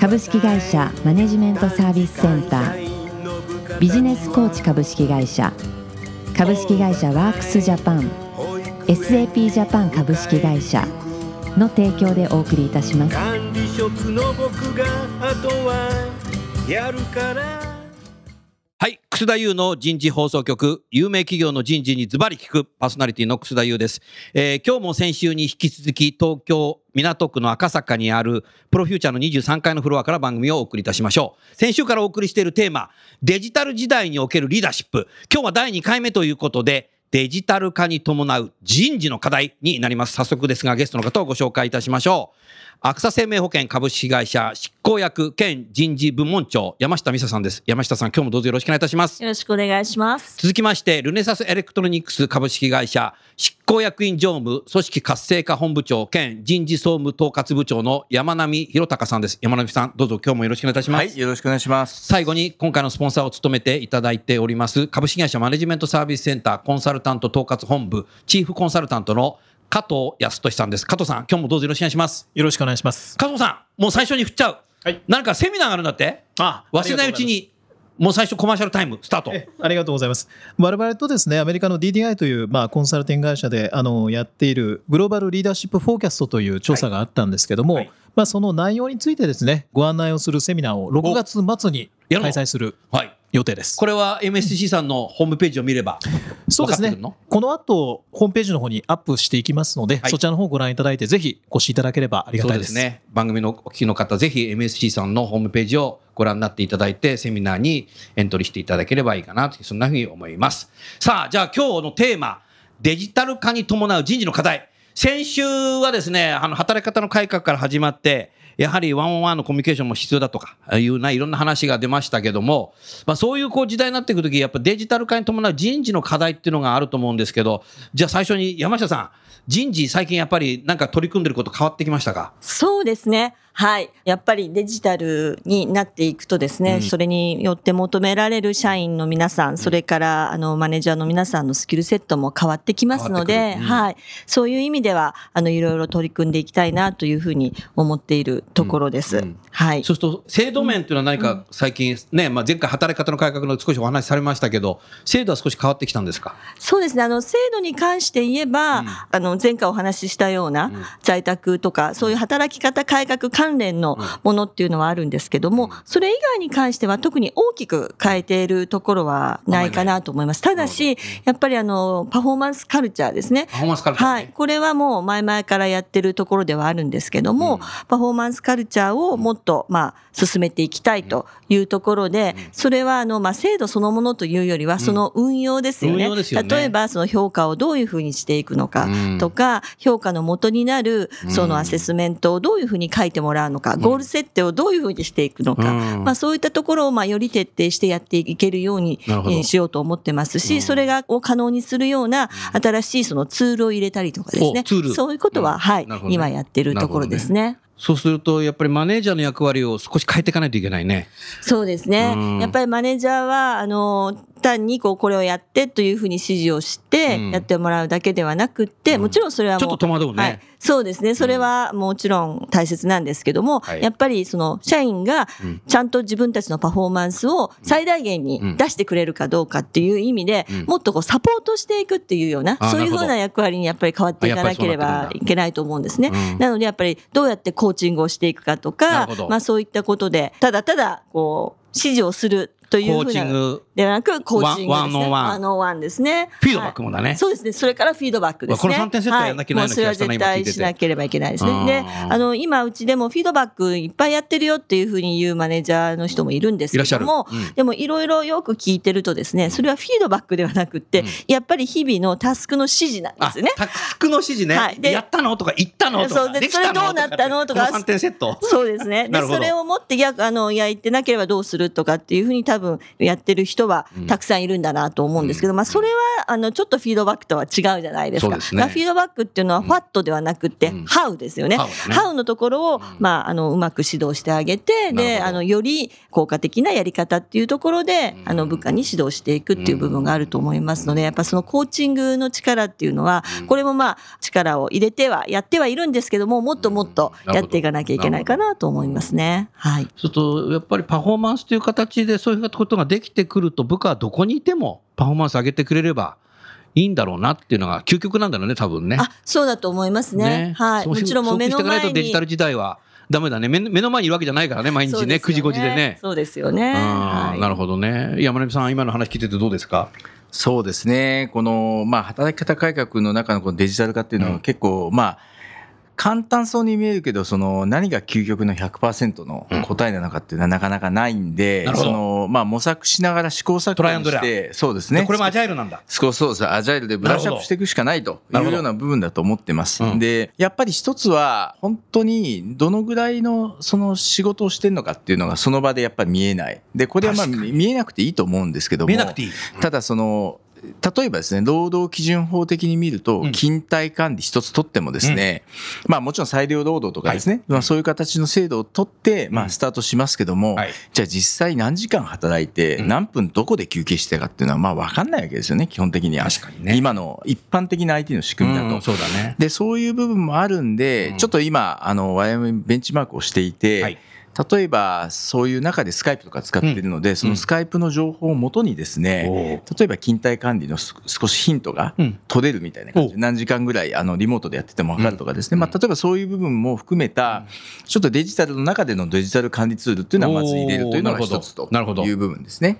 株式会社マネジメントサービスセンター。ビジネスコーチ株式会社。株式会社ワークスジャパン。SAP ジャパン株式会社。の提供でお送りいたします。管理職の僕があとはやるから。楠田優の人事放送局、有名企業の人事にズバリ聞くパーソナリティの楠田優です。えー今日も先週に引き続き東京港区の赤坂にあるプロフューチャーの23階のフロアから番組をお送りいたしましょう。先週からお送りしているテーマ、デジタル時代におけるリーダーシップ。今日は第2回目ということで、デジタル化に伴う人事の課題になります。早速ですが、ゲストの方をご紹介いたしましょう。アクサ生命保険株式会社執行役兼人事部門長、山下美沙さんです。山下さん、今日もどうぞよろしくお願いいたします。よろしくお願いします。続きまして、ルネサスエレクトロニクス株式会社執行役員常務組織活性化本部長兼人事総務統括部長の山並博隆さんです。山並さん、どうぞ今日もよろしくお願いいたします。はい、よろしくお願いします。最後に今回のスポンサーを務めていただいております株式会社マネジメントサービスセンターコンサルタント統括本部チーフコンサルタントの加藤康俊さんです。加藤さん、今日もどうぞよろしくお願いします。よろしくお願いします。加藤さん、もう最初に振っちゃう。はいなんかセミナーがあるんだって？あ忘れないうちに、もう最初コマーシャルタイムスタート。えありがとうございます。我々とですね、アメリカの DDI という、まあ、コンサルティング会社であのやっているグローバルリーダーシップフォーキャストという調査があったんですけども、はいまあ、その内容についてですね、ご案内をするセミナーを6月末に開催するはい。予定です。これは MSCC さんのホームページを見ればそうですね。この後、ホームページの方にアップしていきますので、はいそちらの方をご覧いただいて、ぜひご視いただければありがたいです。ですね。番組のお聞きの方、ぜひ MSC さんのホームページをご覧になっていただいて、セミナーにエントリーしていただければいいかなと、そんなふうに思います。さあ、じゃあ今日のテーマ、デジタル化に伴う人事の課題。先週はですね、あの、働き方の改革から始まって、やはりワンオンワンのコミュニケーションも必要だとか、いうないろんな話が出ましたけども、まあそういうこう時代になっていくとき、やっぱデジタル化に伴う人事の課題っていうのがあると思うんですけど、じゃあ最初に山下さん、人事最近やっぱりなんか取り組んでること変わってきましたか？そうですね。はい。やっぱりデジタルになっていくとですね、うんそれによって求められる社員の皆さん、それからあのマネージャーの皆さんのスキルセットも変わってきますので、うんはい。そういう意味では、あの、いろいろ取り組んでいきたいなというふうに思っているところです。うんうんはい。そうすると、制度面っていうのは何か最近、ね、まあ、前回働き方の改革の少しお話しされましたけど、制度は少し変わってきたんですか？そうですね。あの、制度に関して言えば、うんあの、前回お話ししたような、ん在宅とか、そういう働き方改革関連のものっていうのはあるんですけども、それ以外に関しては特に大きく変えているところはないかなと思います。ただし、やっぱりあの、パフォーマンスカルチャーですね。パフォーマンスカルチャーね。はい。これはもう前々からやってるところではあるんですけども、うん。パフォーマンスカルチャーをもっと、まあ、進めていきたいというところで、それは、あの、まあ、制度そのものというよりは、その運用ですよね。よね。例えば、その評価をどういうふうにしていくのかとか、評価の元になる、そのアセスメントをどういうふうに書いてもらうのか、ゴール設定をどういうふうにしていくのか、うん。まあ、そういったところを、まあ、より徹底してやっていけるようにしようと思ってますし、それがを可能にするような新しいそのツールを入れたりとかですね。おツール。そういうことは、うん。はいね。今やってるところですね。そうすると、やっぱりマネージャーの役割を少し変えていかないといけないね。そうですね。うん。やっぱりマネージャーは、あの、単にこう、これをやってというふうに指示をしてうん。やってもらうだけではなくって、もちろんそれはもう、ちょっと戸惑うね。はい。そうですね。それはもちろん大切なんですけども、はいやっぱりその社員がうん。ちゃんと自分たちのパフォーマンスを最大限に出してくれるかどうかっていう意味で、うん。もっとこうサポートしていくっていうような、そういうふうな役割にやっぱり変わっていかなければいけないと思うんですね。うん。なのでやっぱりどうやってコーチングをしていくかとかまあそういったことで、ただただこう、指示をするというふうなコーチング、ではなく、コーチングですね。ワンワンオンワン。ワンオンワンですね。フィードバックもだね。はい。そうですね。それからフィードバックですね。この三点セットはやんなきゃいけないはい。それは絶対しなければいけないですね。で、うん。あの、今、うちでもフィードバックいっぱいやってるよっていうふうに言うマネージャーの人もいるんですけども、うん。でもいろいろよく聞いてるとですね、それはフィードバックではなくって、うん。やっぱり日々のタスクの指示なんであすね。タスクの指示ね、はい。でやったのとか言ったのとそうでそれどうなったのとかこの3点セット。そうですね。で、それを持って逆、あの、焼いてなければどうするとかっていうふうに多分やってる人はうん。たくさんいるんだなと思うんですけど、まあ、それは、あの、ちょっとフィードバックとは違うじゃないですか。すね。まあフィードバックっていうのは、ファットではなくって、うん。ハウですよね。ハウのところを、ん。まあ、あの、うまく指導してあげて、で、あの、より効果的なやり方っていうところで、うん。あの、部下に指導していくっていう部分があると思いますので、やっぱそのコーチングの力っていうのは、これもまあ、力を入れては、やってはいるんですけども、もっともっとやっていかなきゃいけないかなと思いますね。はい。そうするとやっぱりパフォーマンスという形でそういうことができてくると部下はどこにいてもパフォーマンス上げてくれればいいんだろうなっていうのが究極なんだろうね多分ね。あ、そうだと思いますね。はい。もちろんもう目の前に。とデジタル時代はダメだね目目の前にいるわけじゃないからね毎日ね9時5時でね。そうですよね。はいなるほどね山根さん今の話聞いててどうですか？そうですね。この、まあ、働き方改革の中のこのデジタル化っていうのうんは結構、まあ、簡単そうに見えるけど、その何が究極の100%の答えなのかっていうのはなかなかないんで、なるほどその、まあ、模索しながら試行錯誤して、そうですね。これもアジャイルなんだ。そうそうです。アジャイルでブラッシュアップしていくしかないというような部分だと思ってます。うんで、やっぱり一つは、本当にどのぐらいのその仕事をしてるのかっていうのがその場でやっぱり見えない。で、これはまあ見えなくていいと思うんですけども。見えなくていい。ただその例えばですね労働基準法的に見るとうん。勤怠管理一つ取ってもですね、まあもちろん裁量労働とかですね、まあ、そういう形の制度を取って、まあ、うん。スタートしますけども、はい。じゃあ実際何時間働いてうん。何分どこで休憩してたかっていうのはまあ分かんないわけですよね基本的には。確かにね。今の一般的な IT の仕組みだと。うんそうだね。でそういう部分もあるんで、うん。ちょっと今あの我々ベンチマークをしていて、はい例えばそういう中でスカイプとか使っているので、そのスカイプの情報をもとにですね、例えば勤怠管理のす少しヒントがうん。取れるみたいな感じ。おで何時間ぐらいあのリモートでやってても分かるとかですね、うん。まあ、例えばそういう部分も含めたちょっとデジタルの中でのデジタル管理ツールっていうのはまず入れるというのが一つとなるほど。いう部分ですね。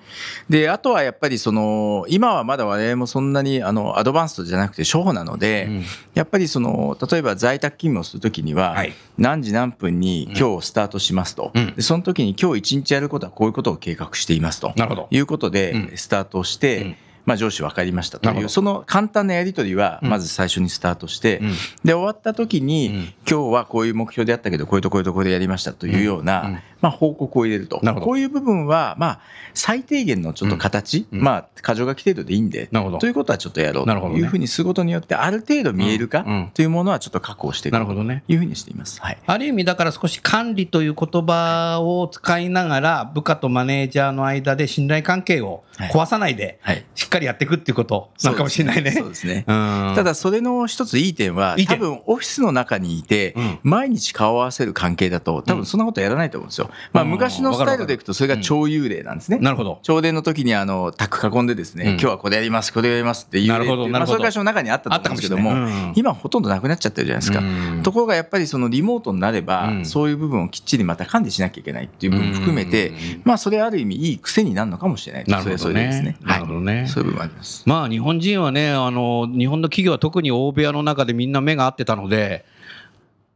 であとはやっぱりその今はまだ我々もそんなにあのアドバンストじゃなくて初歩なので、うん。やっぱりその例えば在宅勤務をするときには、はい。何時何分に今日スタートしますと、うん。でその時に今日一日やることはこういうことを計画していますと。なるほど。いうことでうん。スタートをして、うん。まあ、上司分かりましたというその簡単なやり取りはうん。まず最初にスタートして、うん。で終わった時に、うん。今日はこういう目標であったけどこういうとこういうところでやりましたというような、まあ、報告を入れると。こういう部分は、まあ、最低限のちょっと形、うん。まあ、箇条書き程度でいいんで。なるほど。ということはちょっとやろうなるほどね。というふうにすることによってある程度見えるかうん。うん。というものはちょっと確保していく。となるほどね。いうふうにしています。はい。ある意味だから少し管理という言葉を使いながら部下とマネージャーの間で信頼関係を壊さないではい。しっかりやっていくっていうことなのかもしれないね。そうですね。うん。ただそれの一ついい点は多分オフィスの中にいてうん。毎日顔を合わせる関係だと多分そんなことやらないと思うんですよ。まあうん昔のスタイルでいくとそれが超幽霊なんですね。なるほど。朝礼の時にあのタック囲んでですね、うん。今日はこれやりますこれやりますっていうなるほどなるほど。まあ、そういう会社の中にあったと思うんですけどもあったかもしれない。うん。今ほとんどなくなっちゃってるじゃないですか。うん。ところがやっぱりそのリモートになれば、うん。そういう部分をきっちりまた管理しなきゃいけないっていう部分も含めて、うん。まあそれある意味いい癖になるのかもしれないなるほどね。なるほどね。はい、そういう部分もあります。まあ日本人はね、あの、日本の企業は特に大部屋の中でみんな目が合ってたので、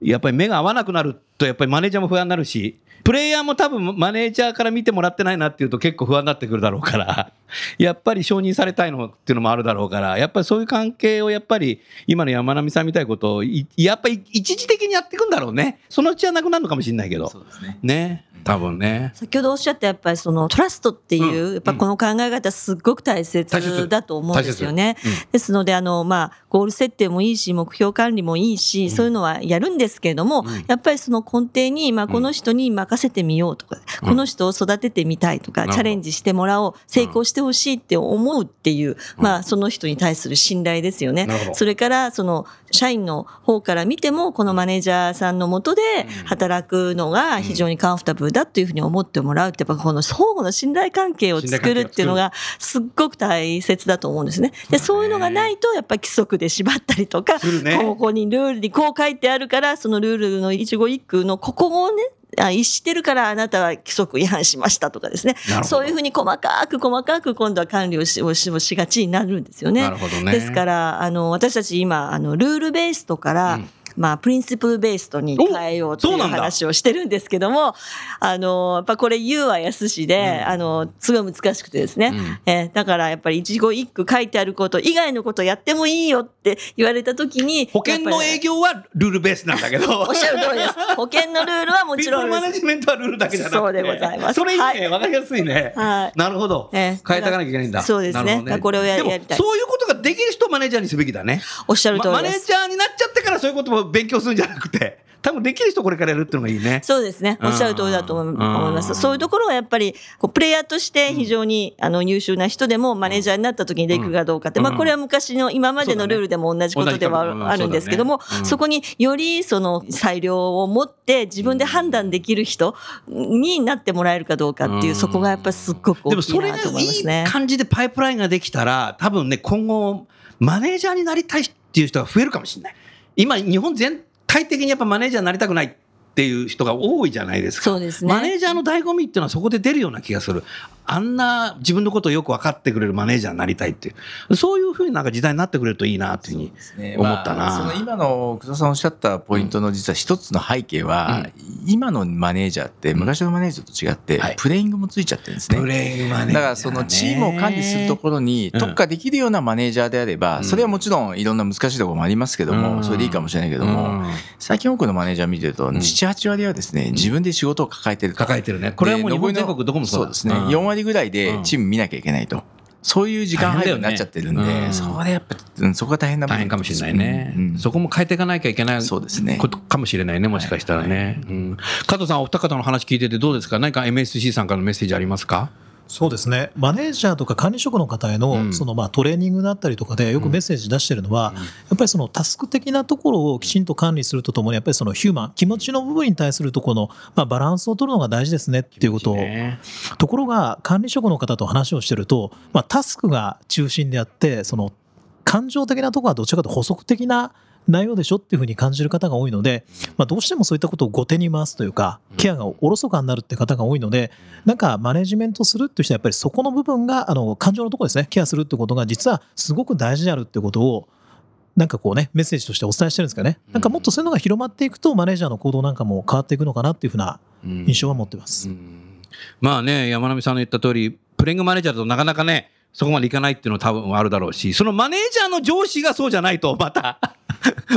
やっぱり目が合わなくなると、やっぱりマネージャーも不安になるし、プレイヤーも多分マネージャーから見てもらってないなっていうと結構不安になってくるだろうから、やっぱり承認されたいのっていうのもあるだろうから、やっぱりそういう関係をやっぱり今の山並さんみたいなことをい、やっぱり一時的にやっていくんだろうね。そのうちはなくなるのかもしれないけどね。ね。多分ね。先ほどおっしゃったやっぱりそのトラストっていう、うんやっぱこの考え方すっごく大大切切だと思うんですよね。ですのであのまあゴール設定もいいし目標管理もいいし、そういうのはやるんですけれども、うんやっぱりその根底にまあこの人に任せてみようとか、うん。この人を育ててみたいとか、チャレンジしてもらおう成功してほしいって思うっていう、まあその人に対する信頼ですよね。それからその社員の方から見てもこのマネージャーさんのもとで働くのが非常にカンファタブルだというふうに思ってもらうってやっぱこの相互の信頼関係を作るっていうのがすっごく大切だと思うんですね。でそういうのがないとやっぱり規則で縛ったりとか、ここにルールにこう書いてあるからそのルールの一語一句のここをねあ逸してるからあなたは規則違反しましたとかですね。そういうふうに細かく細かく今度は管理をしをしがちになるんですよね。なるほどね。ですからあの私たち今あのルールベーストから、うんまあ、プリンシプルベーストに変えようという話をしてるんですけども、あの、やっぱこれ言うは安しで、あの、すごい難しくてですね。うん。えーだからやっぱり一語一句書いてあること以外のことやってもいいよって言われたときに、保険の営業はルールベースなんだけど。おっしゃる通りです。保険のルールはもピちろんです。ジメントはルールだけじゃなくてそうでございます。それいいね、はい。わかりやすいね、はい。なるほど、ええ変えていかなきゃいけないんだ。そうですね。なるほどだからこれをやりたい。そういうことができる人をマネージャーにすべきだね。おっしゃる通りです。ネージャーになっちゃってからそういうことも勉強するんじゃなくて多分できる人これからやるっていうのがいいね。そうですね。おっしゃる通りだと思います。そういうところはやっぱり、こうプレイヤーとして非常に、あの優秀な人でもマネージャーになった時にできるかどうかって、うん。まあこれは昔の今までのルールでも同じことではあるんですけども、そこによりその裁量を持って自分で判断できる人になってもらえるかどうかっていう、うん。そこがやっぱりすっごく大きいなと思いますいねい。感じでパイプラインができたら多分ね今後マネージャーになりたいっていう人が増えるかもしれない今日本全体的にやっぱマネージャーになりたくないっていう人が多いじゃないですか。そうですねマネージャーの醍醐味っていうのはそこで出るような気がするあんな自分のことをよく分かってくれるマネージャーになりたいっていう。そういうふうになんか時代になってくれるといいなっていうふうにね。思ったな。まあその今の久田さんおっしゃったポイントの実は一つの背景は、今のマネージャーって昔のマネージャーと違って、はい。プレイングもついちゃってるんですね。プレイングマネージャー。ねだからそのチームを管理するところにうん。特化できるようなマネージャーであれば、うん。それはもちろんいろんな難しいところもありますけども、うん。それでいいかもしれないけども、うん。最近多くのマネージャー見てると、ん。7、8割はですね、自分で仕事を抱えてると。抱えてるね。これはもう日本で全国どこもそうですね。うん。4割ぐらいでうん。チーム見なきゃいけないと。そういう時間配分になっちゃってるんで、ねうんそれやっぱ、うんそこが大変な大変かもしれないね、うん。うんそこも変えていかなきゃいけないそうですね。ことかもしれないね、もしかしたらね。うん。加藤さん、お二方の話聞いててどうですか？何か MSC さんからのメッセージありますか？そうですね。マネージャーとか管理職の方へうん。のそのまあトレーニングだったりとかでよくメッセージ出してるのは、やっぱりそのタスク的なところをきちんと管理するとともにやっぱりそのヒューマン気持ちの部分に対するところのまあバランスを取るのが大事ですねっていうこと。をね。ところが管理職の方と話をしてると、まあ、タスクが中心であってその感情的なところはどちらかというと補足的な内容でしょっていうふうに感じる方が多いので、まあ、どうしてもそういったことを後手に回すというかケアがおろそかになるって方が多いのでなんかマネジメントするっていう人はやっぱりそこの部分があの感情のところですね。ケアするってことが実はすごく大事であるってことをなんかこうねメッセージとしてお伝えしてるんですかね。なんかもっとそういうのが広まっていくとマネージャーの行動なんかも変わっていくのかなっていうふうなうん。印象は持ってます。うん。まあね、山並さんの言った通り、プレイングマネージャーだとなかなかね、そこまでいかないっていうのは多分あるだろうし、そのマネージャーの上司がそうじゃないと、また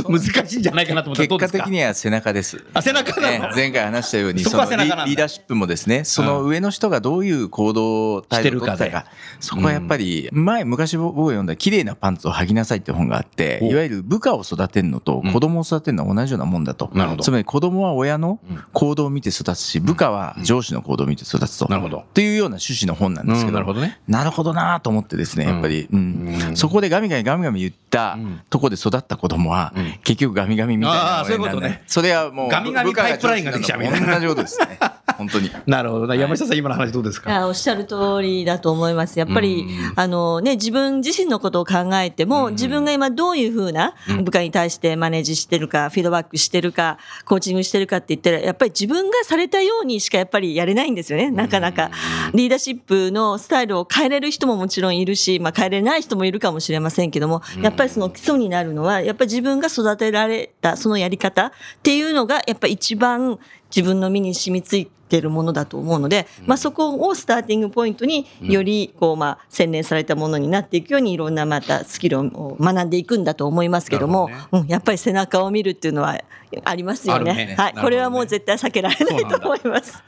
難しいんじゃないかなと思ったら結果的には背中です。あ背中なの？ね前回話したように、そのリーダーシップもですね、その上の人がどういう行動を取ってたか、そこはやっぱり、前、昔僕が読んだ綺麗なパンツを履きなさいって本があって、おいわゆる部下を育てるのとうん。子供を育てるのは同じようなもんだと。なるほど。つまり子供は親のうん。行動を見て育つし、部下は上司の行動を見て育つと。なるほど。っていうような趣旨の本なんですけど、うんなるほどね。なるほどなと思ってですね、やっぱり、うん。うん。そこでガミガミガミガミ言ったうん。とこで育った子供は、うん。結局ガミガミみたいなあーそういうことね。それはもう、ガミガミパイプラインができちゃうみたいな。同じことですね。本当に。なるほどな。山下さん、今の話どうですか？おっしゃる通りだと思います。やっぱり、うん。あのね、自分自身のことを考えても、うん。自分が今どういうふうなうん。部下に対してマネージしてるか、フィードバックしてるか、コーチングしてるかって言ったら、やっぱり自分がされたようにしかやっぱりやれないんですよね、なかなか。リーダーシップのスタイルを変えれる人ももちろんいるし、まあ、変えれない人もいるかもしれませんけども、やっぱりその基礎になるのは、やっぱり自分が育てられたそのやり方っていうのが、やっぱり一番自分の身に染みついてるものだと思うので、まあ、そこを starting point によりこう、まあ、洗練されたものになっていくようにいろんなまたスキルを学んでいくんだと思いますけどもなるほうん、やっぱり背中を見るっていうのはありますよあるね。はい、ね。これはもう絶対避けられないと思います。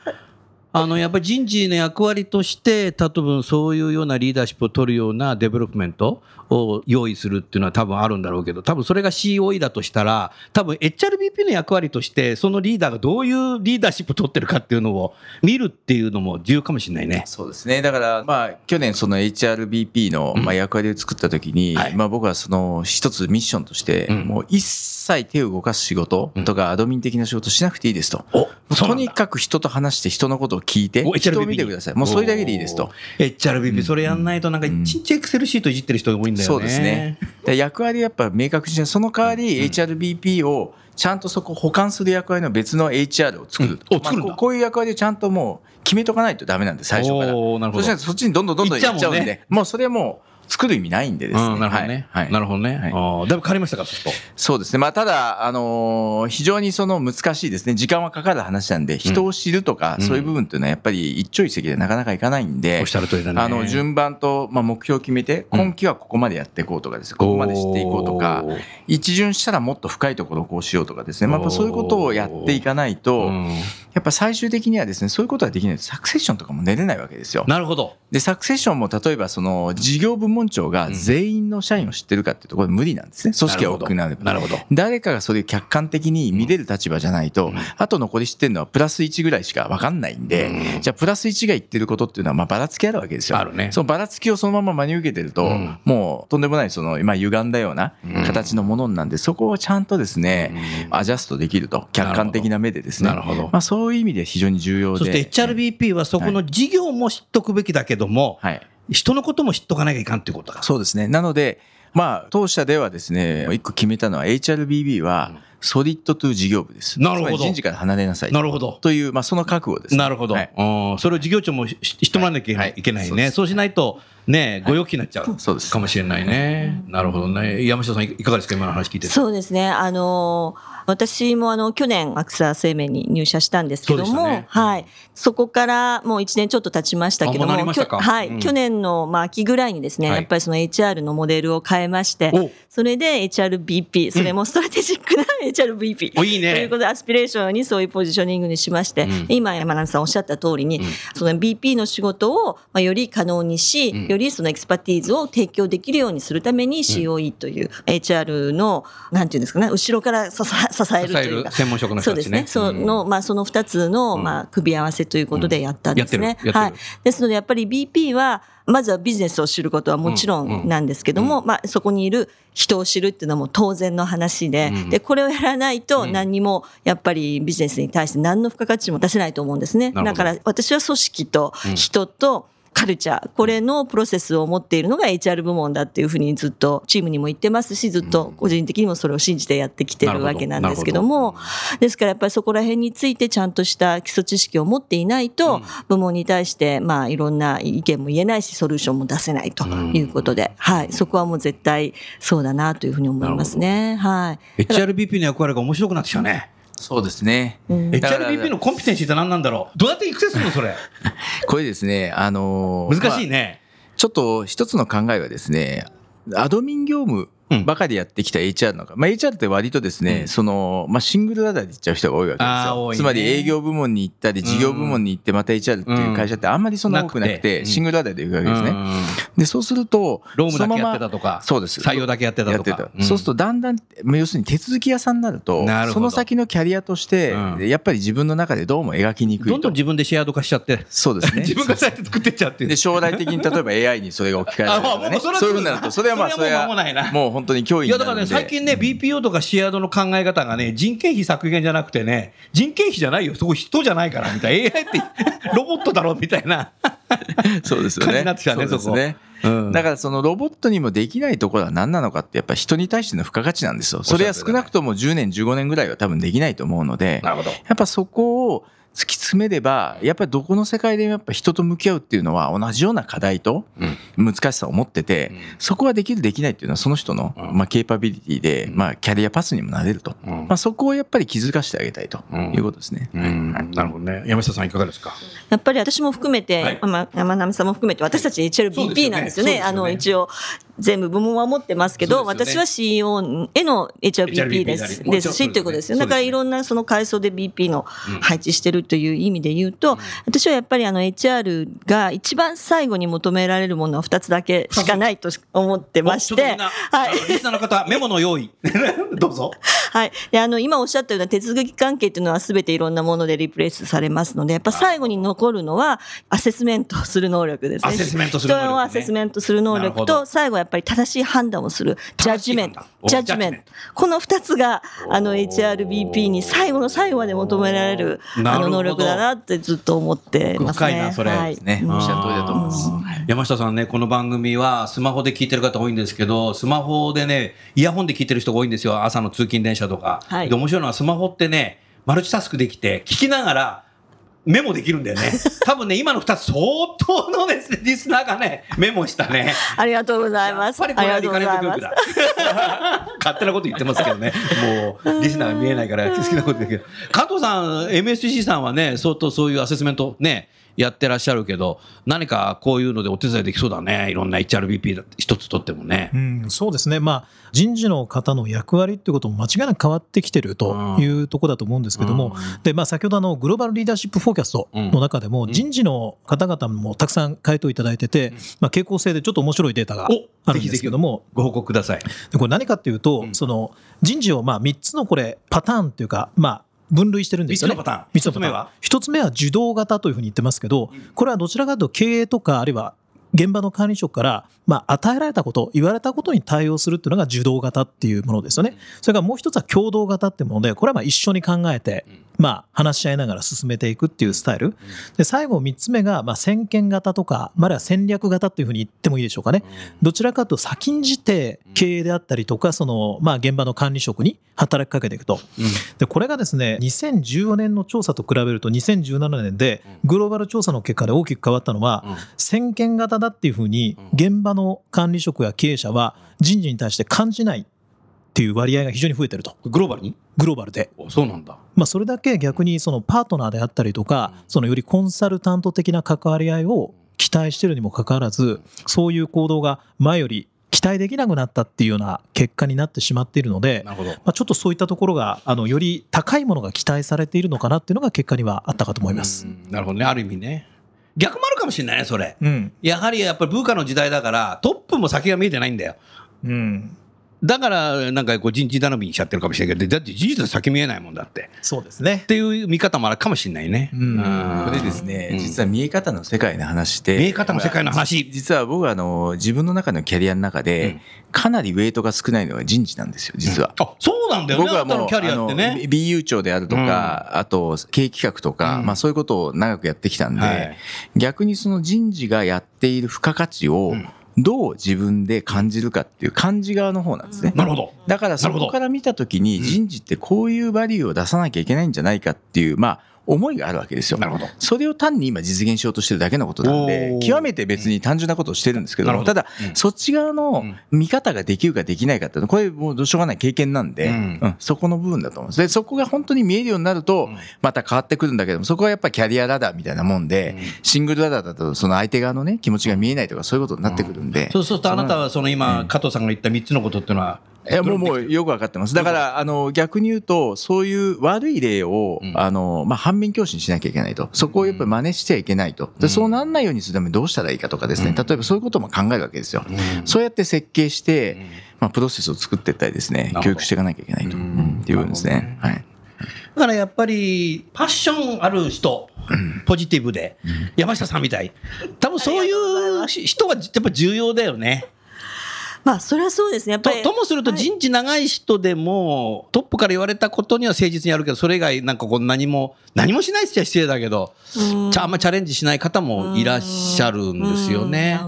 あのやっぱり人事の役割として多分そういうようなリーダーシップを取るような development を用意するっていうのは多分あるんだろうけど多分それが COE だとしたら多分 HRBP の役割としてそのリーダーがどういうリーダーシップを取ってるかっていうのを見るっていうのも重要かもしれないね。そうですね。だから、まあ、去年その HRBP の、まあ、役割を作った時に、はいまあ僕はその一つミッションとして、うんもう一切手を動かす仕事とかアドミン的な仕事しなくていいですと。おとにかく人と話して人のことを聞いてお、人を見てください。もうそれだけでいいですと。HRBP それやんないとなんかうん。一日エクセルシートいじってる人が多いんだよね。そうですね。で役割やっぱ明確にして、その代わり HRBP をちゃんとそこを補完する役割の別の HR を作ると、うんお作るこういう役割をちゃんともう決めとかないとダメなんで最初から。そしたらそっちにどんどんどんどん行っちゃうんで。もうそれはもう作る意味ないんでですね、うんなるほどね。はいはいなるほどね。はいだいぶ変わりましたか、そうすると。そうですね。まあ、ただ、あのー非常にその難しいですね。時間はかかる話なんで、人を知るとか、うんそういう部分っていうのはやっぱり一朝一夕でなかなかいかないんでおっ、しゃる通りだね。あの、順番と、まあ、目標を決めて、うん今期はここまでやっていこうとかですね、ここまで知っていこうとか、一巡したらもっと深いところをこうしようとかですね、まあ、やっぱそういうことをやっていかないと、うんやっぱ最終的にはですね、そういうことができないとサクセッションとかも練れないわけですよ。なるほど。で、サクセッションも例えばその事業部門長が全員の社員を知ってるかっていうところで無理なんですね。組織が大きくなれば。なるほど。誰かがそれを客観的に見れる立場じゃないと、うん。あと残り知ってるのはプラス1ぐらいしか分かんないんで、うん。じゃあプラス1が言ってることっていうのはまあばらつきあるわけですよ。あるね。そのばらつきをそのまま真に受けてると、うん。もうとんでもないその今歪んだようなうん。形のものなんで、そこをちゃんとですね、アジャストできると。客観的な目でですね。なるほど。まあ、そういう意味で非常に重要で。そして HRBP はそこの事業も知っとくべきだけども、はい人のことも知っとかなきゃいかんっていうことだ。そうですね。なので、まあ、当社ではですね、一個決めたのは HRBB はソリッドトゥ事業部です。なるほどつまり人事から離れなさい。なるほど。という、まあ、その覚悟です、ね。なるほど。はいうんそれを事業長もし知ってもらわなきゃはいいけないね。そうですそうしないと、ね、ご用気になっちゃうそうですかもしれないね。なるほどね。山下さん、いかがですか、今の話聞いてて。そうですね。あの私もあの去年アクサ生命に入社したんですけども、ね。はい、そこからもう1年ちょっと経ちましたけどあもはい、うん。去年のまあ秋ぐらいにですね、はい。やっぱりその HR のモデルを変えまして、お。それで HRBP、それもストラテジックな HRBP、おいいね。ということでアスピレーションにそういうポジショニングにしまして、うん。今山並さんおっしゃった通りに、うん。その BP の仕事をまあより可能にし、うん。よりその expertise を提供できるようにするために COE という HR の、なんていうんですかね、後ろから支え支えるというか。専門職の人たちね。そうですね。その、まあ、その二つの、うんまあ、組み合わせということでやったんですね。はい。ですので、やっぱり BP は、まずはビジネスを知ることはもちろんなんですけども、まあ、そこにいる人を知るっていうのはもう当然の話で、うんで、これをやらないとうん何にも、やっぱりビジネスに対して何の付加価値も出せないと思うんですね。だから、私は組織と人と、カルチャー、これのプロセスを持っているのが HR 部門だっていうふうにずっとチームにも言ってますし、ずっと個人的にもそれを信じてやってきてるわけなんですけども、ですからやっぱりそこら辺についてちゃんとした基礎知識を持っていないと、部門に対してまあいろんな意見も言えないし、ソリューションも出せないと。いうことで、はい、そこはもう絶対そうだなというふうに思いますね。はい。HRBP の役割が面白くなってきたね。そうですね。HRBP のコンピテンシーって何なんだろう？どうやって育成するのそれ？これですね、あのー難しいまあね。ちょっと一つの考えはですね、アドミン業務うんばかりやってきた HR のか、まあ、HR って割とですね、うん。その、まあ、シングルラダーで行っちゃう人が多いわけですよ。ね。つまり営業部門に行ったり、事業部門に行ってまた HR っていう会社ってあんまりそんな多くなくてて、シングルラダーで行くわけですね。うんで、そうすると、ロームだけやってたとか、そうです。採用だけやってたとか。そうす。るとだんだん、まあ要するに手続き屋さんになるとその先のキャリアとして、うん。やっぱり自分の中でどうも描きにくいと。どんどん自分でシェアード化しちゃって、そうですね。自分がそうやって作ってっちゃうって。いうで。将来的に例えば AI にそれが置き換えられるとかね。あもうそういうふうになるとそれはまあそそれれはもう本当に脅威いやだからね、最近ね、BPO とかシェアードの考え方がね、人件費削減じゃなくてね、人件費じゃないよ、そこ人じゃないからみたいな、AI って ロボットだろみたいな。そうですよね。感じになってきたね、そうですね。うん。だからそのロボットにもできないところは何なのかってやっぱ人に対しての付加価値なんですよ。それは少なくとも10年15年ぐらいは多分できないと思うのでなるほど。やっぱそこを突き詰めればやっぱりどこの世界でもやっぱ人と向き合うっていうのは同じような課題と難しさを持ってて、そこはできるできないっていうのはその人の、うん。まあ、ケーパビリティで、まあ、キャリアパスにもなれると、うん。まあ、そこをやっぱり気づかせてあげたいとうん。いうことですね。うん。なるほどね。山下さんいかがですか？やっぱり私も含めて、はい。まあ山並さんも含めて私たちそうですよ HRBP ねなんですよね。そうですよね。あの一応全部部門は持ってますけど、ね私は CEO への HRBP ですですしということですよ。だからいろんなその階層で BP のうん配置してるという意味で言うと、私はやっぱりあの HR が一番最後に求められるものは2つだけしかないと思ってましてはい。リスナーの方、メモの用意。どうぞ。はい。で、あの、今おっしゃったような手続き関係っていうのは全ていろんなものでリプレイスされますので、やっぱ最後に残るのはアセスメントをする能力ですね。アセスメントする能力ね人をアセスメントする能力と、最後やっぱり正しい判断をするジャッジメントジャッジメント。この二つが、あの、HRBP に最後の最後まで求められる、あの、能力だなってずっと思ってますね。深いなそれはい。ね、うんおっしゃる通りだと思います。い山下さんね、この番組はスマホで聞いてる方多いんですけど、スマホでね、イヤホンで聞いてる人が多いんですよ。朝の通勤電車とか。はいで、面白いのはスマホってね、マルチタスクできて、聞きながら、メモできるんだよね。多分ね、今の二つ相当のですね、リスナーがね、メモしたね。ありがとうございます。やっぱりこれはリカネット教育あだ。勝手なこと言ってますけどね。もう、リスナーが見えないから好きなことだけど。加藤さん、MSC さんはね、相当そういうアセスメントね、やってらっしゃるけど、何かこういうのでお手伝いできそうだね。いろんな HRBP だ一つとってもねう。ん、そうですね、まあ、人事の方の役割っていうことも間違いなく変わってきてるというところだと思うんですけども、でまあ、先ほどあのグローバルリーダーシップフォーキャストの中でも、人事の方々もたくさん回答いただいてて、まあ、傾向性でちょっと面白いデータがあるんですけども、ご報告ください。でこれ何かっていうと、うんその人事をまあ3つのこれパターンっていうか、まあ、分類してるんですよね。三つのパターン。三つ目は？一つ目は受動型というふうに言ってますけど、これはどちらかというと経営とかあるいは現場の管理職から、まあ、与えられたこと、言われたことに対応するっていうのが受動型っていうものですよね。それからもう一つは共同型っていうもので、これはまあ一緒に考えて、まあ、話し合いながら進めていくっていうスタイル。で、最後三つ目が、まあ、先見型とか、まあ、あるいは戦略型っていうふうに言ってもいいでしょうかね。どちらかというと先んじて経営であったりとか、その、まあ、現場の管理職に働きかけていくと。で、これがですね、2014年の調査と比べると2017年で、グローバル調査の結果で大きく変わったのは、先見型だっていうふうに、現場の管理職や経営者は人事に対して感じないっていう割合が非常に増えてると。グローバルに？グローバルで。おそうなんだ。まあ、それだけ逆にそのパートナーであったりとか、そのよりコンサルタント的な関わり合いを期待しているにもかかわらず、そういう行動が前より期待できなくなったっていうような結果になってしまっているので、なるほど。まあ、ちょっとそういったところが、あの、より高いものが期待されているのかなっていうのが結果にはあったかと思います。うんなるほどね。ある意味ね。逆もあるかもしれないね、それ。うん。やはりやっぱり文化の時代だから、トップも先が見えてないんだよ。うん。だから、なんかこう人事頼みにしちゃってるかもしれないけど、だって事実は先見えないもんだって。そうですねっ。ていう見方もあるかもしれないね。うんこれですね、うん実は見え方の世界の話で見え方の世界の話。実は僕はあの自分の中のキャリアの中で、うんかなりウェイトが少ないのが人事なんですよ実は。あ、そうなんだよね。僕はもうキャリアってあねの。BU 長であるとか、あと経営企画とか、うんまあ、そういうことを長くやってきたんで、はい逆にその人事がやっている付加価値をうんどう自分で感じるかっていう感じ側の方なんですね。なるほど。だからそこから見たときに人事ってこういうバリューを出さなきゃいけないんじゃないかっていう、まあ、思いがあるわけですよ。なるほど。それを単に今実現しようとしてるだけのことなんで極めて別に単純なことをしてるんですけど、ただ、うん。そっち側の見方ができるかできないかっていうのは、これもうどうしようがない経験なんで、ううん。んそこの部分だと思うんです。で、そこが本当に見えるようになるとうん、また変わってくるんだけども、そこはやっぱりキャリアラダーみたいなもんで、シングルラダーだとその相手側のね、気持ちが見えないとかそういうことになってくるん。で、そうするとあなたはその今、うん加藤さんが言った3つのことっていうのは、いやもうもうよくわかってます。だから、あの、逆に言うと、そういう悪い例を、うんあの、まあ、反面教師にしなきゃいけないと。そこをやっぱり真似しちゃいけないと。で、そうなんないようにするためにどうしたらいいかとかですね。例えばそういうことも考えるわけですよ。そうやって設計して、まあ、プロセスを作っていったりですね教育していかなきゃいけないと。ううんんっていう部分ですね。はい。だからやっぱり、パッションある人、ポジティブで、山下さんみたい。多分そういう人はやっぱ重要だよね。まあそれはそうですね。やっぱりとともすると人事長い人でも、トップから言われたことには誠実にやるけど、それ以外なんかこう何も、何もしないっちゃ失礼だけど、あんまチャレンジしない方もいらっしゃるんですよね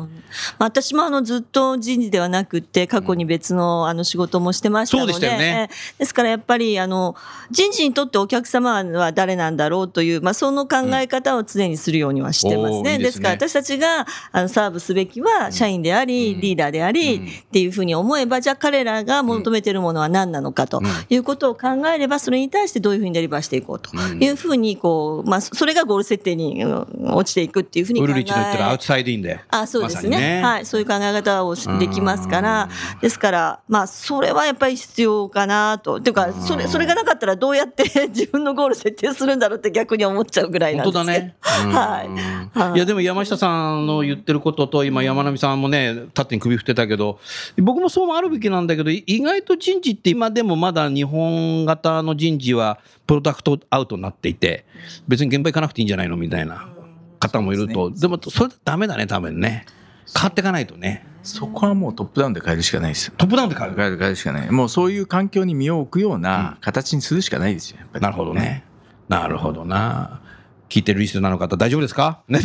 私もあのずっと人事ではなくって過去に別のあの仕事もしてましたので、そうでしたよね。ええですからやっぱりあの人事にとってお客様は誰なんだろうという、まあ、その考え方を常にするようにはしてますね。おーいいですね。ですから私たちがあのサーブすべきは社員であり、リーダーであり、っていうふうに思えばじゃあ彼らが求めているものは何なのかということを考えればそれに対してどういうふうにデリバーしていこうというふうにこう、まあ、それがゴール設定にうん落ちていくっていうふうに考えウルリッチの言ってるアウトサイドインで。あそうですね。まさにはい、そういう考え方をしできますから、ですから、まあ、それはやっぱり必要かなと。っていうか、それ、それがなかったらどうやって 自分のゴール設定するんだろうって逆に思っちゃうぐらいなん本当ですけど。だね。はい。い。いやでも山下さんの言ってることと今山並さんもね縦に首振ってたけど僕もそうもあるべきなんだけど意外と人事って今でもまだ日本型の人事はプロダクトアウトになっていて別に現場行かなくていいんじゃないのみたいな方もいると。でもそれダメだね多分ね変わっていかないとね。そこはもうトップダウンで変えるしかないですよ。トップダウンで変わる。変える変えるしかない。もうそういう環境に身を置くような形にするしかないですよ。やっぱり。なるほどね。なるほどな。聞いてるリスナーの方大丈夫ですか？ね。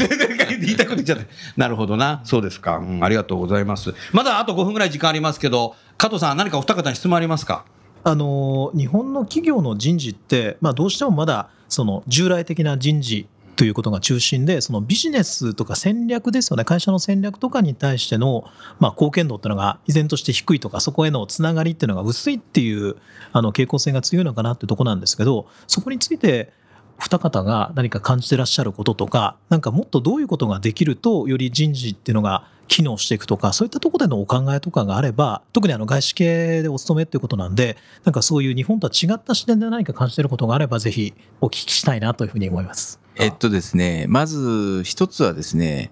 言いたいこと言っちゃって。なるほどな。そうですか。うん、ありがとうございます。まだあと5分ぐらい時間ありますけど、加藤さん何かお二方に質問ありますかあの日本の企業の人事って、まあ、どうしてもまだその従来的な人事ということが中心でそのビジネスとか戦略ですよね会社の戦略とかに対しての、まあ、貢献度っていうのが依然として低いとかそこへのつながりっていうのが薄いっていうあの傾向性が強いのかなってとこなんですけどそこについて二方が何か感じてらっしゃることとかなんかもっとどういうことができるとより人事っていうのが機能していくとかそういったとこでのお考えとかがあれば特にあの外資系でお勤めっていうことなんでなんかそういう日本とは違った視点で何か感じてることがあればぜひお聞きしたいなというふうに思います。えっとですね、まず一つはですね、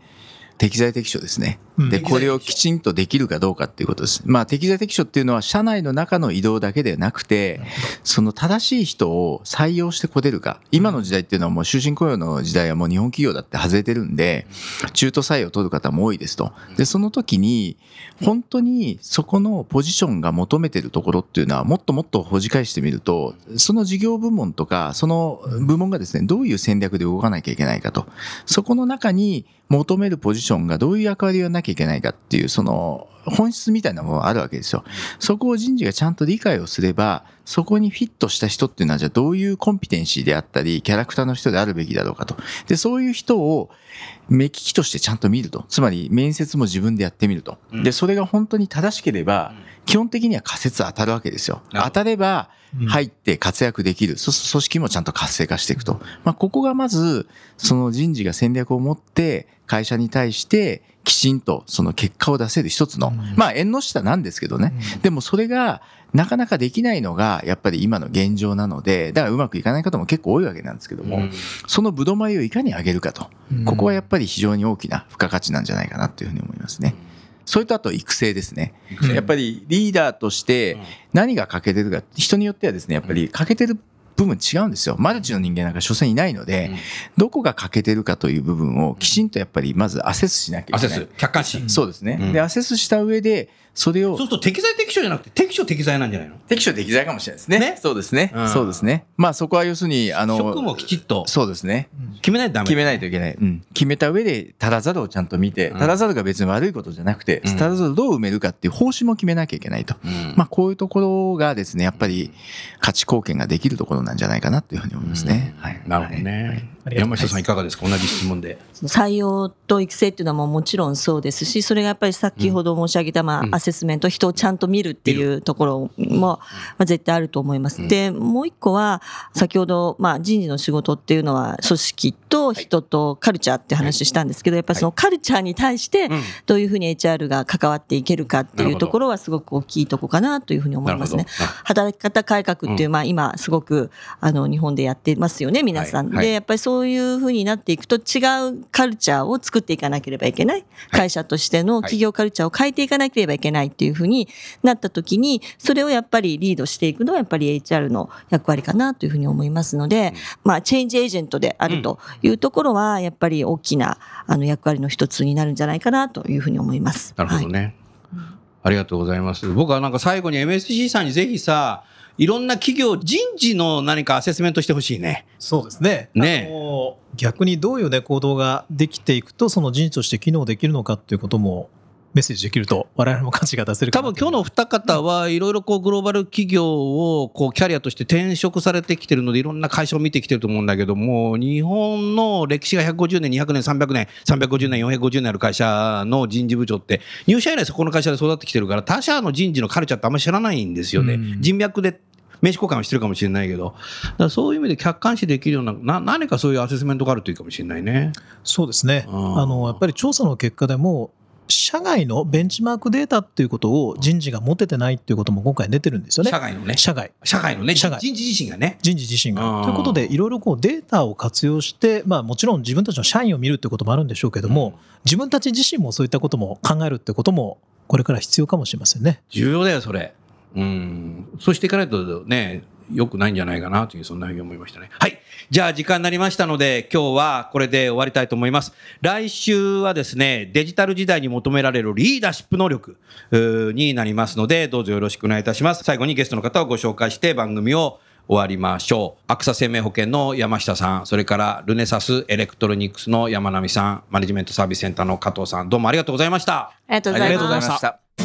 適材適所ですね。で、これをきちんとできるかどうかっていうことです。まあ、適材適所っていうのは、社内の中の移動だけではなくて、その正しい人を採用してこれるか。今の時代っていうのはもう終身雇用の時代はもう日本企業だって外れてるんで、中途採用を取る方も多いですと。で、その時に、本当にそこのポジションが求めてるところっていうのは、もっともっとほじ返してみると、その事業部門とか、その部門がですね、どういう戦略で動かなきゃいけないかと。そこの中に求めるポジションがどういう役割をやらなきゃいけないかっていう、その本質みたいなものがあるわけですよ。そこを人事がちゃんと理解をすれば、そこにフィットした人っていうのは、じゃあどういうコンピテンシーであったり、キャラクターの人であるべきだろうかと。で、そういう人を目利きとしてちゃんと見ると。つまり、面接も自分でやってみると。で、それが本当に正しければ、基本的には仮説当たるわけですよ。当たればうん入って活躍できる。そ組織もちゃんと活性化していくと。まあ、ここがまず、その人事が戦略を持って、会社に対して、きちんとその結果を出せる一つの、うんまあ、縁の下なんですけどね。でもそれが、なかなかできないのが、やっぱり今の現状なので、だからうまくいかない方も結構多いわけなんですけども、そのぶどまりをいかに上げるかと。ここはやっぱり非常に大きな付加価値なんじゃないかなというふうに思いますね。それとあと育成ですね。うんやっぱりリーダーとして何が欠けてるか、人によってはですね、やっぱり欠けてる部分違うんですよ。マルチの人間なんか所詮いないので、どこが欠けてるかという部分をきちんとやっぱりまずアセスしなきゃいけない。アセス、客観視。そうですね。うんで、アセスした上で、それをそうすると適材適所じゃなくて適所適材なんじゃないの？適所適材かもしれないですね。ね？そうですね、うんそうですね。まあそこは要するに、あの、職もきちっとそうですね。決めないとダメ。決めないといけない。うん。決めた上で、足らざるをちゃんと見て、うん足らざるが別に悪いことじゃなくて、うん足らざるをどう埋めるかっていう方針も決めなきゃいけないと。うんまあ、こういうところがですね、やっぱり価値貢献ができるところなんじゃないかなというふうに思いますね。はい。なるほどね。ありがとうござい山下さんいかがですか？同じ質問で。採用と育成っていうのはもうもちろんそうですしそれがやっぱり先ほど申し上げた、まうん。あ、アセスメント人をちゃんと見るっていうところも、まあ、絶対あると思います。うん。でもう一個は先ほど、まあ、人事の仕事っていうのは組織と人とカルチャーって話したんですけどやっぱりそのカルチャーに対してうん。どういうふうに HR が関わっていけるかっていうところはすごく大きいとこかなというふうに思いますね。働き方改革っていう、まあ今すごくあの日本でやってますよね皆さん、はい。はい。でやっぱりそういうふうになっていくと違うカルチャーを作っていかなければいけない、会社としての企業カルチャーを変えていかなければいけないっていうふうになった時にそれをやっぱりリードしていくのはやっぱり HR の役割かなというふうに思いますので、まあチェンジエージェントであるというところはやっぱり大きなあの役割の一つになるんじゃないかなというふうに思います。なるほどはいね。ありがとうございます。僕はなんか最後に MSC さんにぜひさ、いろんな企業、人事の何かアセスメントしてほしいね。そうですね。ね逆にどういうね行動ができていくとその人事として機能できるのかっていうこともメッセージできると我々も価値が出せる多分今日のお二方はいろいろこうグローバル企業をこうキャリアとして転職されてきてるのでいろんな会社を見てきてると思うんだけども日本の歴史が150年200年300年350年450年ある会社の人事部長って入社以来そこの会社で育ってきてるから他社の人事のカルチャーってあんまり知らないんですよね、人脈で名刺交換をしてるかもしれないけどだそういう意味で客観視できるようなな何かそういうアセスメントがあるといいかもしれないね。そうですね。うんあのやっぱり調査の結果でも社外のベンチマークデータっていうことを人事が持ててないっていうことも今回出てるんですよね。社外のね社外社会のね社外人事自身がね。人事自身うんが。ということでいろいろこうデータを活用して、まあ、もちろん自分たちの社員を見るってこともあるんでしょうけども、自分たち自身もそういったことも考えるってこともこれから必要かもしれませんね。重要だよ、それ。うん。そうしていかないとね、良くないんじゃないかなという、そんなふうに思いましたね。はい。じゃあ、時間になりましたので、今日はこれで終わりたいと思います。来週はですね、デジタル時代に求められるリーダーシップ能力になりますので、どうぞよろしくお願いいたします。最後にゲストの方をご紹介して番組を終わりましょう。アクサ生命保険の山下さん、それからルネサスエレクトロニクスの山並さん、マネジメントサービスセンターの加藤さん、どうもありがとうございました。ありがとうございありがとうございま。したた。